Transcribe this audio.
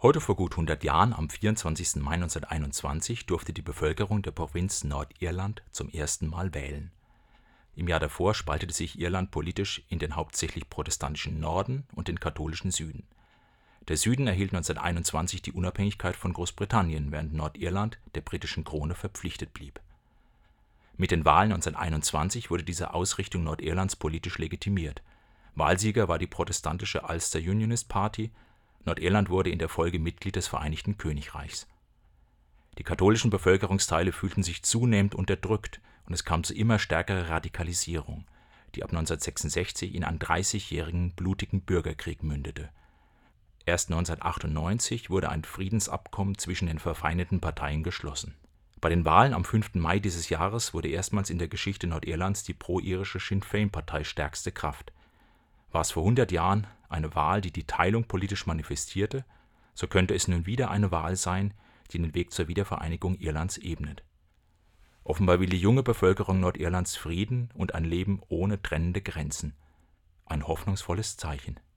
Heute vor gut 100 Jahren, am 24. Mai 1921, durfte die Bevölkerung der Provinz Nordirland zum ersten Mal wählen. Im Jahr davor spaltete sich Irland politisch in den hauptsächlich protestantischen Norden und den katholischen Süden. Der Süden erhielt 1921 die Unabhängigkeit von Großbritannien, während Nordirland der britischen Krone verpflichtet blieb. Mit den Wahlen 1921 wurde diese Ausrichtung Nordirlands politisch legitimiert. Wahlsieger war die protestantische Ulster Unionist Party Nordirland wurde in der Folge Mitglied des Vereinigten Königreichs. Die katholischen Bevölkerungsteile fühlten sich zunehmend unterdrückt und es kam zu immer stärkerer Radikalisierung, die ab 1966 in einen dreißigjährigen blutigen Bürgerkrieg mündete. Erst 1998 wurde ein Friedensabkommen zwischen den verfeindeten Parteien geschlossen. Bei den Wahlen am 5. Mai dieses Jahres wurde erstmals in der Geschichte Nordirlands die pro-irische Sinn Féin-Partei stärkste Kraft. War es vor 100 Jahren eine Wahl, die die Teilung politisch manifestierte, so könnte es nun wieder eine Wahl sein, die den Weg zur Wiedervereinigung Irlands ebnet. Offenbar will die junge Bevölkerung Nordirlands Frieden und ein Leben ohne trennende Grenzen. Ein hoffnungsvolles Zeichen